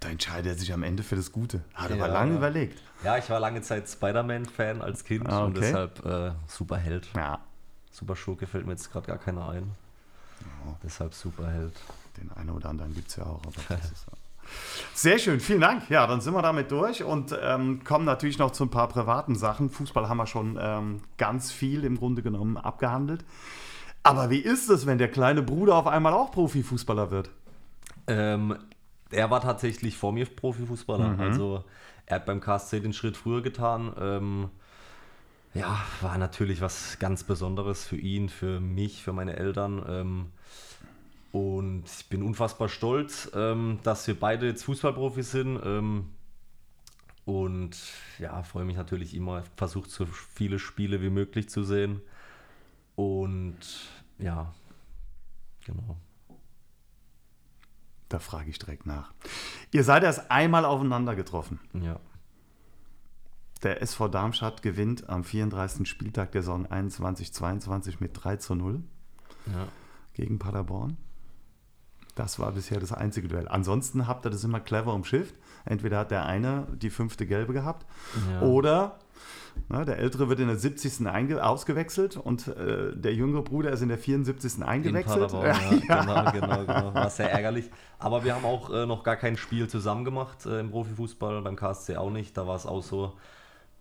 Da entscheidet er sich am Ende für das Gute. Hat aber Ja. lange überlegt. Ja, ich war lange Zeit Spider-Man-Fan als Kind Ah, und okay. deshalb äh, Superheld. Ja, Super Schurke fällt mir jetzt gerade gar keiner ein. Deshalb Superheld. den einen oder anderen gibt es ja auch. Aber das ist, Sehr schön, vielen Dank. Ja, dann sind wir damit durch und ähm, kommen natürlich noch zu ein paar privaten Sachen. Fußball haben wir schon ähm, ganz viel im Grunde genommen abgehandelt. Aber wie ist es, wenn der kleine Bruder auf einmal auch Profifußballer wird? Ähm, er war tatsächlich vor mir Profifußballer. Mhm. Also er hat beim KSC den Schritt früher getan. Ähm, ja, war natürlich was ganz Besonderes für ihn, für mich, für meine Eltern. Ähm, und ich bin unfassbar stolz, ähm, dass wir beide jetzt Fußballprofis sind. Ähm, und ja, freue mich natürlich immer, versucht so viele Spiele wie möglich zu sehen. Und ja, genau. Da frage ich direkt nach. Ihr seid erst einmal aufeinander getroffen. Ja. Der SV Darmstadt gewinnt am 34. Spieltag der Saison 21-22 mit 3 zu 0 ja. gegen Paderborn. Das war bisher das einzige Duell. Ansonsten habt ihr das immer clever umschifft. Entweder hat der eine die fünfte Gelbe gehabt Ja. oder na, der Ältere wird in der 70. Einge ausgewechselt und äh, der jüngere Bruder ist in der 74. In eingewechselt. Paderborn, ja, genau, genau, genau. War sehr ärgerlich. Aber wir haben auch äh, noch gar kein Spiel zusammen gemacht äh, im Profifußball, beim KSC auch nicht. Da war es auch so,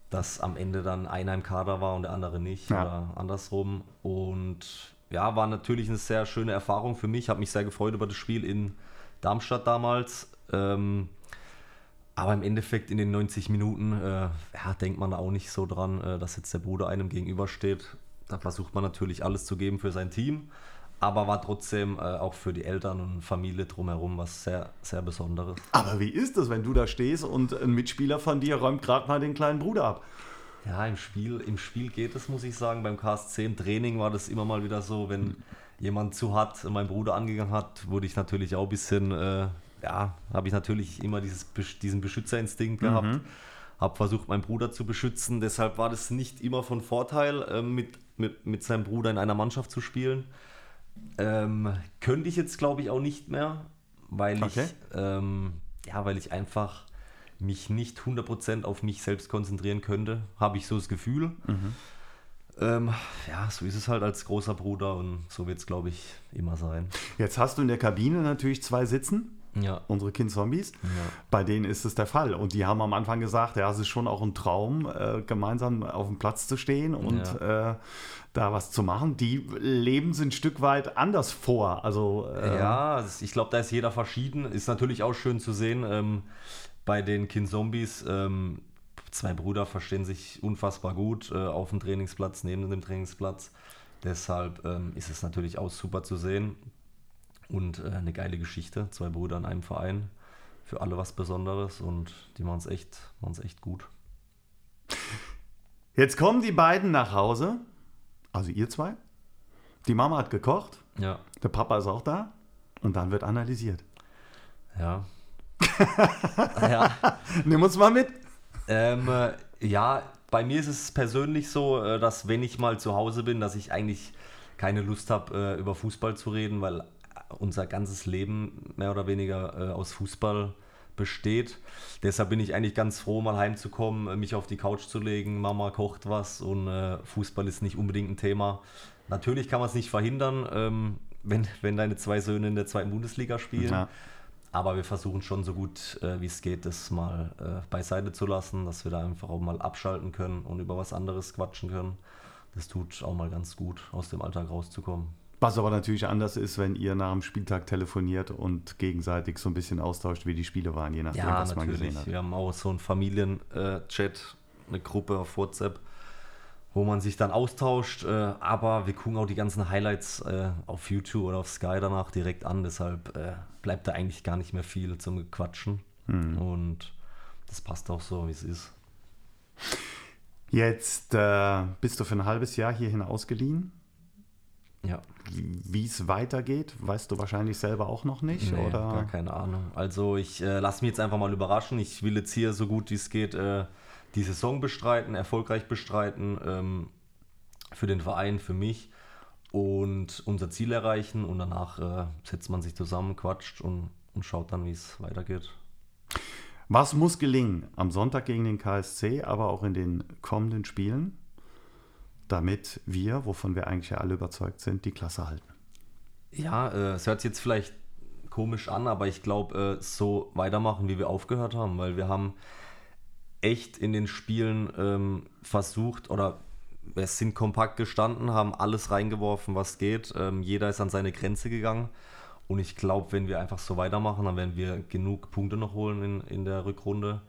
dass am Ende dann einer im Kader war und der andere nicht Ja. oder andersrum. Und ja, war natürlich eine sehr schöne Erfahrung für mich. Habe mich sehr gefreut über das Spiel in Darmstadt damals. Ähm, aber im Endeffekt in den 90 Minuten äh, ja, denkt man auch nicht so dran, äh, dass jetzt der Bruder einem gegenübersteht. Da versucht man natürlich alles zu geben für sein Team, aber war trotzdem äh, auch für die Eltern und Familie drumherum was sehr, sehr Besonderes. Aber wie ist das, wenn du da stehst und ein Mitspieler von dir räumt gerade mal den kleinen Bruder ab? Ja, im Spiel, im Spiel geht es, muss ich sagen. Beim KSC im Training war das immer mal wieder so, wenn jemand zu hart meinen Bruder angegangen hat, wurde ich natürlich auch ein bisschen, äh, ja, habe ich natürlich immer dieses, diesen Beschützerinstinkt gehabt. Habe versucht, meinen Bruder zu beschützen. Deshalb war das nicht immer von Vorteil, ähm, mit, mit, mit seinem Bruder in einer Mannschaft zu spielen. Ähm, könnte ich jetzt, glaube ich, auch nicht mehr, weil Okay. ich, ähm, ja, weil ich einfach mich nicht 100% auf mich selbst konzentrieren könnte, habe ich so das Gefühl. Ähm, ja, so ist es halt als großer Bruder und so wird es, glaube ich, immer sein. Jetzt hast du in der Kabine natürlich zwei sitzen, Ja. unsere Kind-Zombies. Bei denen ist es der Fall. Und die haben am Anfang gesagt, ja, es ist schon auch ein Traum, äh, gemeinsam auf dem Platz zu stehen und äh, da was zu machen. Die leben sie ein Stück weit anders vor. Also äh, Ja, ich glaube, da ist jeder verschieden. Ist natürlich auch schön zu sehen ähm, bei den Kind-Zombies. Ähm, zwei Brüder verstehen sich unfassbar gut äh, auf dem Trainingsplatz, neben dem Trainingsplatz. Deshalb ähm, ist es natürlich auch super zu sehen und äh, eine geile Geschichte. Zwei Brüder in einem Verein. Für alle was Besonderes und die machen es echt, machen's echt gut. Jetzt kommen die beiden nach Hause, also ihr zwei. Die Mama hat gekocht, Ja, der Papa ist auch da und dann wird analysiert. ja. ja, Nimm uns mal mit. Ähm, äh, ja, bei mir ist es persönlich so, äh, dass wenn ich mal zu Hause bin, dass ich eigentlich keine Lust habe, äh, über Fußball zu reden, weil unser ganzes Leben mehr oder weniger aus Fußball besteht. Deshalb bin ich eigentlich ganz froh, mal heimzukommen, mich auf die Couch zu legen. Mama kocht was und Fußball ist nicht unbedingt ein Thema. Natürlich kann man es nicht verhindern, ähm, wenn, wenn deine zwei Söhne in der zweiten Bundesliga spielen. Ja. Aber wir versuchen schon so gut äh, wie es geht, das mal äh, beiseite zu lassen, dass wir da einfach auch mal abschalten können und über was anderes quatschen können. Das tut auch mal ganz gut, aus dem Alltag rauszukommen. Was aber natürlich anders ist, wenn ihr nach dem Spieltag telefoniert und gegenseitig so ein bisschen austauscht, wie die Spiele waren, je nachdem, Ja, was man natürlich. gesehen hat. Wir haben auch so einen Familienchat, eine Gruppe auf WhatsApp, wo man sich dann austauscht. Äh, aber wir gucken auch die ganzen Highlights äh, auf YouTube oder auf Sky danach direkt an. Deshalb äh, bleibt da eigentlich gar nicht mehr viel zum Quatschen. Hm. Und das passt auch so, wie es ist. Jetzt äh, bist du für ein halbes Jahr hierhin ausgeliehen. Ja. Wie es weitergeht, weißt du wahrscheinlich selber auch noch nicht, Nee, oder? gar keine Ahnung. Also ich äh, lasse mich jetzt einfach mal überraschen. Ich will jetzt hier so gut wie es geht äh, die Saison bestreiten, erfolgreich bestreiten, ähm, für den Verein, für mich und unser Ziel erreichen und danach äh, setzt man sich zusammen, quatscht und, und schaut dann, wie es weitergeht. Was muss gelingen am Sonntag gegen den KSC, aber auch in den kommenden Spielen, damit wir, wovon wir eigentlich ja alle überzeugt sind, die Klasse halten? Ja, äh, es hört sich jetzt vielleicht komisch an, aber ich glaube, äh, so weitermachen, wie wir aufgehört haben, weil wir haben echt in den Spielen ähm, versucht oder wir sind kompakt gestanden, haben alles reingeworfen, was geht. Ähm, jeder ist an seine Grenze gegangen. Und ich glaube, wenn wir einfach so weitermachen, dann werden wir genug Punkte noch holen in, in der Rückrunde.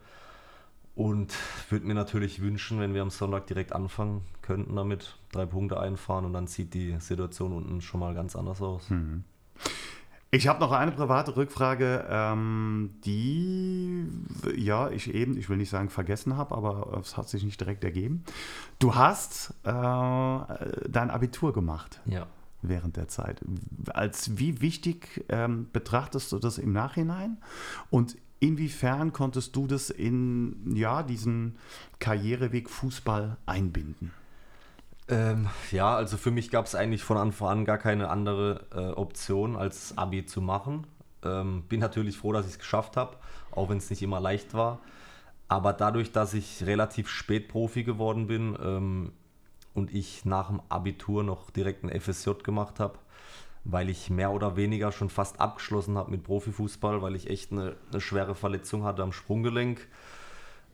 Und würde mir natürlich wünschen, wenn wir am Sonntag direkt anfangen könnten damit, drei Punkte einfahren und dann sieht die Situation unten schon mal ganz anders aus. Mhm. Ich habe noch eine private Rückfrage, ähm, die ja ich eben, ich will nicht sagen vergessen habe, aber es hat sich nicht direkt ergeben. Du hast äh, dein Abitur gemacht. Ja. Während der Zeit. Als wie wichtig ähm, betrachtest du das im Nachhinein? Und inwiefern konntest du das in ja, diesen Karriereweg Fußball einbinden? Ähm, ja, also für mich gab es eigentlich von Anfang an gar keine andere äh, Option, als Abi zu machen. Ähm, bin natürlich froh, dass ich es geschafft habe, auch wenn es nicht immer leicht war. Aber dadurch, dass ich relativ spät Profi geworden bin ähm, und ich nach dem Abitur noch direkt ein FSJ gemacht habe, weil ich mehr oder weniger schon fast abgeschlossen habe mit Profifußball, weil ich echt eine, eine schwere Verletzung hatte am Sprunggelenk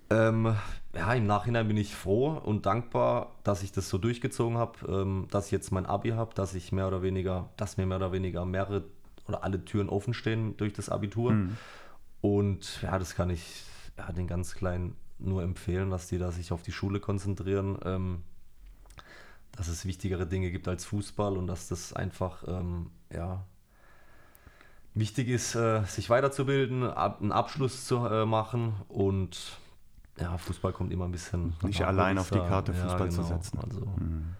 ähm, ja, im Nachhinein bin ich froh und dankbar, dass ich das so durchgezogen habe, ähm, dass ich jetzt mein Abi habe, dass ich mehr oder weniger, dass mir mehr oder weniger mehrere oder alle Türen offen stehen durch das Abitur. Mhm. Und ja, das kann ich ja, den ganz Kleinen nur empfehlen, dass die da sich auf die Schule konzentrieren, ähm, dass es wichtigere Dinge gibt als Fußball und dass das einfach ähm, ja, wichtig ist, äh, sich weiterzubilden, ab, einen Abschluss zu äh, machen und ja, Fußball kommt immer ein bisschen. Nicht allein auf die Karte Fußball ja, genau. zu setzen. Also. Mhm.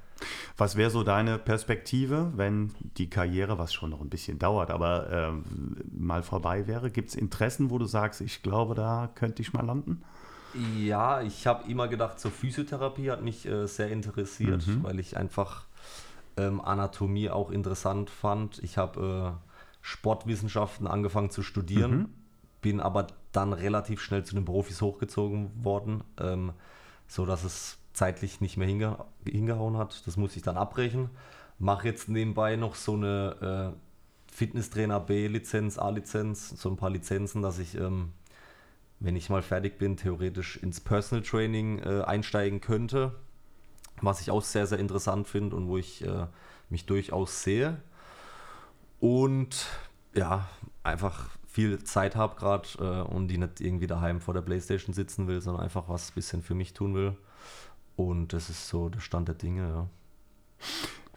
Was wäre so deine Perspektive, wenn die Karriere, was schon noch ein bisschen dauert, aber äh, mal vorbei wäre? Gibt es Interessen, wo du sagst, ich glaube, da könnte ich mal landen? Ja, ich habe immer gedacht, so Physiotherapie hat mich äh, sehr interessiert, mhm. weil ich einfach ähm, Anatomie auch interessant fand. Ich habe äh, Sportwissenschaften angefangen zu studieren, mhm. Bin aber dann relativ schnell zu den Profis hochgezogen worden, ähm, so es zeitlich nicht mehr hinge hingehauen hat. Das muss ich dann abbrechen. Mache jetzt nebenbei noch so eine äh, Fitnesstrainer B-Lizenz, A-Lizenz, so ein paar Lizenzen, dass ich, ähm, wenn ich mal fertig bin, theoretisch ins Personal Training äh, einsteigen könnte, was ich auch sehr, sehr interessant finde und wo ich äh, mich durchaus sehe. Und ja, einfach viel Zeit habe gerade äh, und die nicht irgendwie daheim vor der Playstation sitzen will, sondern einfach was ein bisschen für mich tun will. Und das ist so der Stand der Dinge, ja.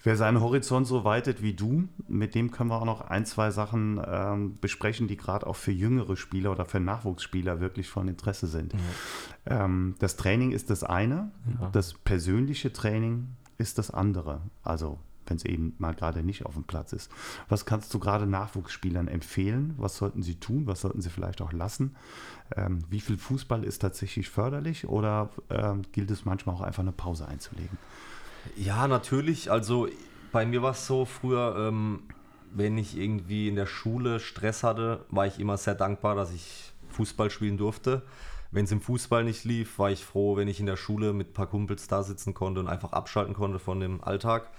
Wer seinen Horizont so weitet wie du, mit dem können wir auch noch ein, zwei Sachen ähm, besprechen, die gerade auch für jüngere Spieler oder für Nachwuchsspieler wirklich von Interesse sind. Ja. Ähm, das Training ist das eine, ja. das persönliche Training ist das andere. Also wenn es eben mal gerade nicht auf dem Platz ist. Was kannst du gerade Nachwuchsspielern empfehlen? Was sollten sie tun? Was sollten sie vielleicht auch lassen? Ähm, wie viel Fußball ist tatsächlich förderlich oder ähm, gilt es manchmal auch einfach eine Pause einzulegen? Ja, natürlich. Also bei mir war es so früher, ähm, wenn ich irgendwie in der Schule Stress hatte, war ich immer sehr dankbar, dass ich Fußball spielen durfte. Wenn es im Fußball nicht lief, war ich froh, wenn ich in der Schule mit ein paar Kumpels da sitzen konnte und einfach abschalten konnte von dem Alltag.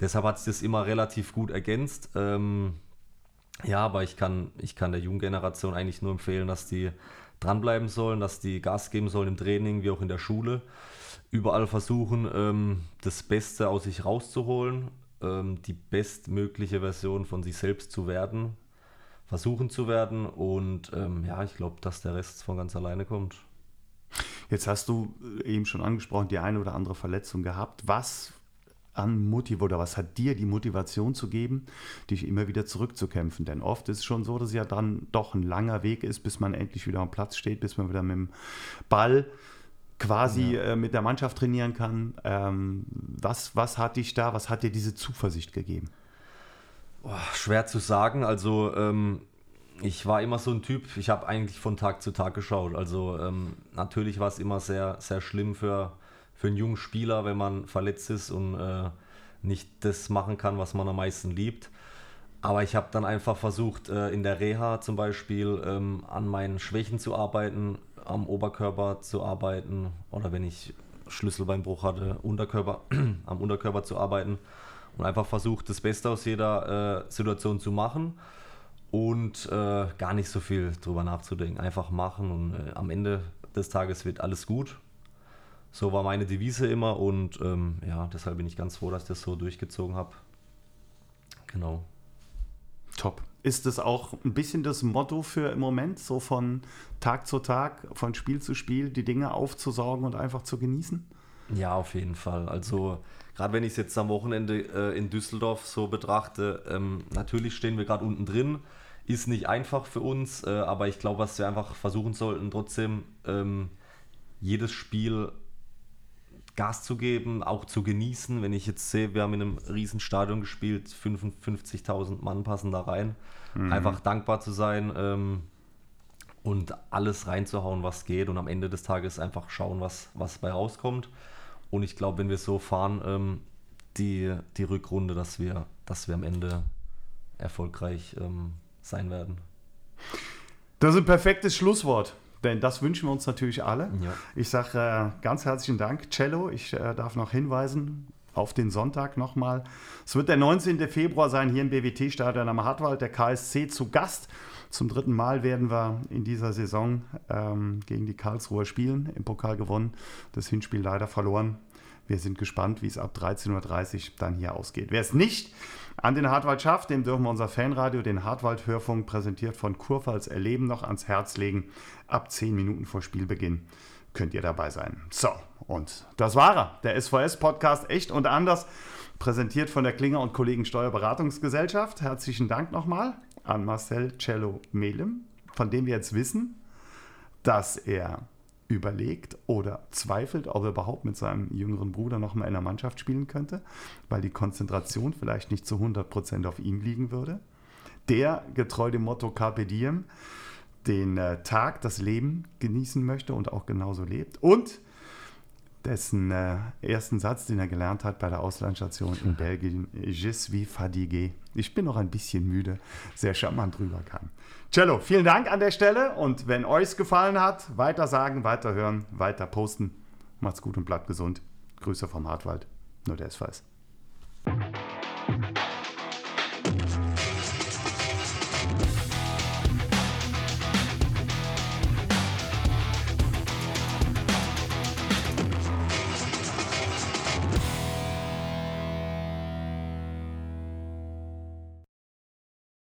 Deshalb hat sich das immer relativ gut ergänzt. Ähm, ja, aber ich kann, ich kann der jungen Generation eigentlich nur empfehlen, dass die dranbleiben sollen, dass die Gas geben sollen im Training wie auch in der Schule. Überall versuchen, ähm, das Beste aus sich rauszuholen, ähm, die bestmögliche Version von sich selbst zu werden, versuchen zu werden. Und ähm, ja, ich glaube, dass der Rest von ganz alleine kommt. Jetzt hast du eben schon angesprochen, die eine oder andere Verletzung gehabt. Was an Motiv oder was hat dir die Motivation zu geben, dich immer wieder zurückzukämpfen? Denn oft ist es schon so, dass es ja dann doch ein langer Weg ist, bis man endlich wieder am Platz steht, bis man wieder mit dem Ball quasi ja. äh, mit der Mannschaft trainieren kann. Ähm, was, was hat dich da, was hat dir diese Zuversicht gegeben? Oh, schwer zu sagen. Also ähm, ich war immer so ein Typ, ich habe eigentlich von Tag zu Tag geschaut. Also ähm, natürlich war es immer sehr, sehr schlimm für für einen jungen Spieler, wenn man verletzt ist und äh, nicht das machen kann, was man am meisten liebt. Aber ich habe dann einfach versucht, äh, in der Reha zum Beispiel ähm, an meinen Schwächen zu arbeiten, am Oberkörper zu arbeiten oder wenn ich Schlüsselbeinbruch hatte, Unterkörper, am Unterkörper zu arbeiten und einfach versucht, das Beste aus jeder äh, Situation zu machen und äh, gar nicht so viel drüber nachzudenken. Einfach machen und äh, am Ende des Tages wird alles gut so war meine Devise immer und ähm, ja, deshalb bin ich ganz froh, dass ich das so durchgezogen habe. Genau. Top. Ist das auch ein bisschen das Motto für im Moment, so von Tag zu Tag, von Spiel zu Spiel, die Dinge aufzusaugen und einfach zu genießen? Ja, auf jeden Fall. Also gerade wenn ich es jetzt am Wochenende äh, in Düsseldorf so betrachte, ähm, natürlich stehen wir gerade unten drin. Ist nicht einfach für uns, äh, aber ich glaube, was wir einfach versuchen sollten, trotzdem ähm, jedes Spiel Gas zu geben, auch zu genießen. Wenn ich jetzt sehe, wir haben in einem riesen Stadion gespielt, 55.000 Mann passen da rein. Mhm. Einfach dankbar zu sein ähm, und alles reinzuhauen, was geht und am Ende des Tages einfach schauen, was, was bei rauskommt. Und ich glaube, wenn wir so fahren, ähm, die, die Rückrunde, dass wir, dass wir am Ende erfolgreich ähm, sein werden. Das ist ein perfektes Schlusswort. Denn das wünschen wir uns natürlich alle. Ja. Ich sage äh, ganz herzlichen Dank, Cello. Ich äh, darf noch hinweisen auf den Sonntag nochmal. Es wird der 19. Februar sein, hier im BWT-Stadion am Hartwald, der KSC zu Gast. Zum dritten Mal werden wir in dieser Saison ähm, gegen die Karlsruher spielen, im Pokal gewonnen, das Hinspiel leider verloren. Wir sind gespannt, wie es ab 13.30 Uhr dann hier ausgeht. Wer es nicht an den Hartwald schafft, dem dürfen wir unser Fanradio, den Hartwald-Hörfunk, präsentiert von Kurpfalz Erleben, noch ans Herz legen. Ab 10 Minuten vor Spielbeginn könnt ihr dabei sein. So, und das war er, der SVS-Podcast Echt und Anders, präsentiert von der Klinger und Kollegen Steuerberatungsgesellschaft. Herzlichen Dank nochmal an Marcel Cello Melem, von dem wir jetzt wissen, dass er überlegt oder zweifelt, ob er überhaupt mit seinem jüngeren Bruder noch mal in der Mannschaft spielen könnte, weil die Konzentration vielleicht nicht zu 100% auf ihm liegen würde. Der, getreu dem Motto Carpe Diem, den äh, Tag, das Leben genießen möchte und auch genauso lebt. Und dessen äh, ersten Satz, den er gelernt hat bei der Auslandsstation in Belgien, Je suis fatigué. Ich bin noch ein bisschen müde, sehr charmant drüber kam. Cello, vielen Dank an der Stelle und wenn euch es gefallen hat, weiter sagen, weiter hören, weiter posten. Macht's gut und bleibt gesund. Grüße vom Hartwald, nur der es weiß.